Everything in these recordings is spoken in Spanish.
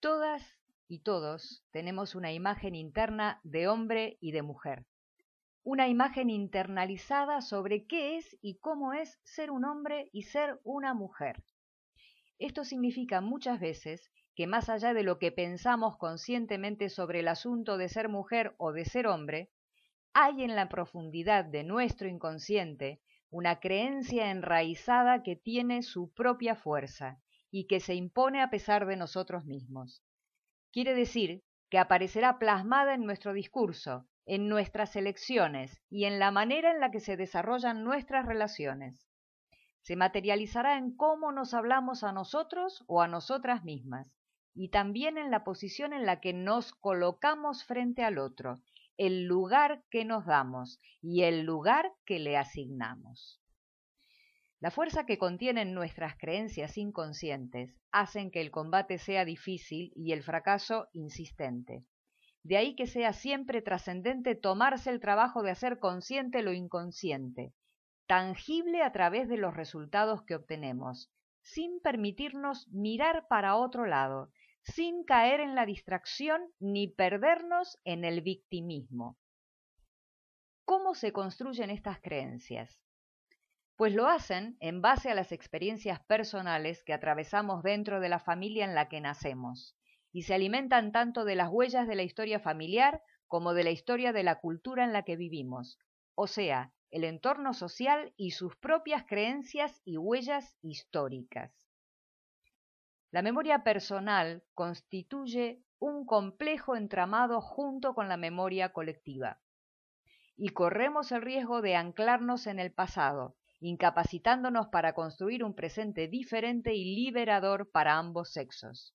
Todas y todos tenemos una imagen interna de hombre y de mujer, una imagen internalizada sobre qué es y cómo es ser un hombre y ser una mujer. Esto significa muchas veces que más allá de lo que pensamos conscientemente sobre el asunto de ser mujer o de ser hombre, hay en la profundidad de nuestro inconsciente una creencia enraizada que tiene su propia fuerza y que se impone a pesar de nosotros mismos. Quiere decir que aparecerá plasmada en nuestro discurso, en nuestras elecciones y en la manera en la que se desarrollan nuestras relaciones. Se materializará en cómo nos hablamos a nosotros o a nosotras mismas, y también en la posición en la que nos colocamos frente al otro, el lugar que nos damos y el lugar que le asignamos. La fuerza que contienen nuestras creencias inconscientes hacen que el combate sea difícil y el fracaso insistente. De ahí que sea siempre trascendente tomarse el trabajo de hacer consciente lo inconsciente, tangible a través de los resultados que obtenemos, sin permitirnos mirar para otro lado, sin caer en la distracción ni perdernos en el victimismo. ¿Cómo se construyen estas creencias? Pues lo hacen en base a las experiencias personales que atravesamos dentro de la familia en la que nacemos, y se alimentan tanto de las huellas de la historia familiar como de la historia de la cultura en la que vivimos, o sea, el entorno social y sus propias creencias y huellas históricas. La memoria personal constituye un complejo entramado junto con la memoria colectiva. Y corremos el riesgo de anclarnos en el pasado, incapacitándonos para construir un presente diferente y liberador para ambos sexos.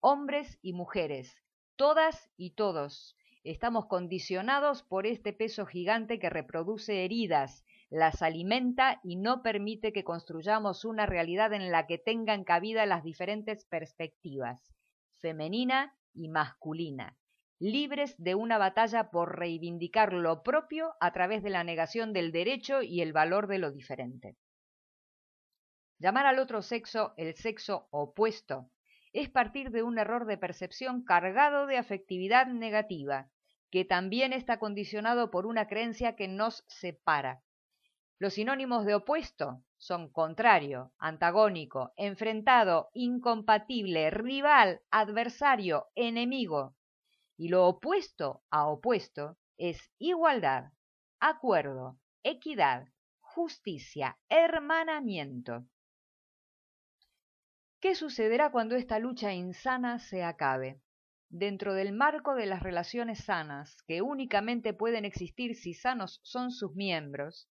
Hombres y mujeres, todas y todos, estamos condicionados por este peso gigante que reproduce heridas, las alimenta y no permite que construyamos una realidad en la que tengan cabida las diferentes perspectivas, femenina y masculina, libres de una batalla por reivindicar lo propio a través de la negación del derecho y el valor de lo diferente. Llamar al otro sexo el sexo opuesto es partir de un error de percepción cargado de afectividad negativa, que también está condicionado por una creencia que nos separa, los sinónimos de opuesto son contrario, antagónico, enfrentado, incompatible, rival, adversario, enemigo. Y lo opuesto a opuesto es igualdad, acuerdo, equidad, justicia, hermanamiento. ¿Qué sucederá cuando esta lucha insana se acabe? Dentro del marco de las relaciones sanas, que únicamente pueden existir si sanos son sus miembros,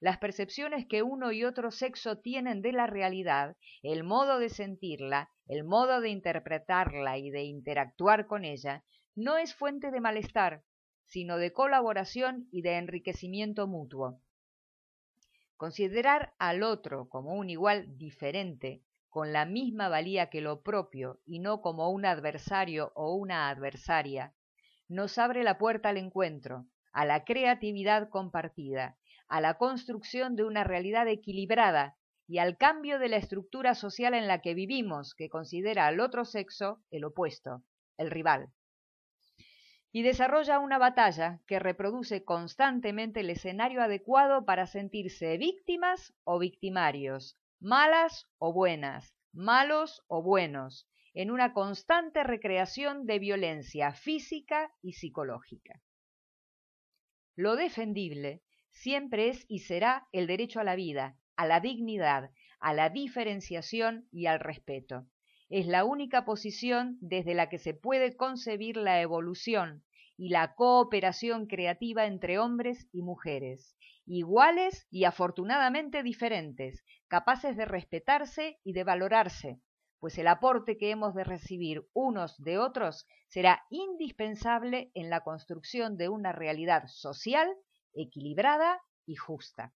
las percepciones que uno y otro sexo tienen de la realidad, el modo de sentirla, el modo de interpretarla y de interactuar con ella, no es fuente de malestar, sino de colaboración y de enriquecimiento mutuo. Considerar al otro como un igual diferente, con la misma valía que lo propio y no como un adversario o una adversaria, nos abre la puerta al encuentro, a la creatividad compartida a la construcción de una realidad equilibrada y al cambio de la estructura social en la que vivimos, que considera al otro sexo el opuesto, el rival. Y desarrolla una batalla que reproduce constantemente el escenario adecuado para sentirse víctimas o victimarios, malas o buenas, malos o buenos, en una constante recreación de violencia física y psicológica. Lo defendible siempre es y será el derecho a la vida, a la dignidad, a la diferenciación y al respeto. Es la única posición desde la que se puede concebir la evolución y la cooperación creativa entre hombres y mujeres, iguales y afortunadamente diferentes, capaces de respetarse y de valorarse, pues el aporte que hemos de recibir unos de otros será indispensable en la construcción de una realidad social equilibrada y justa.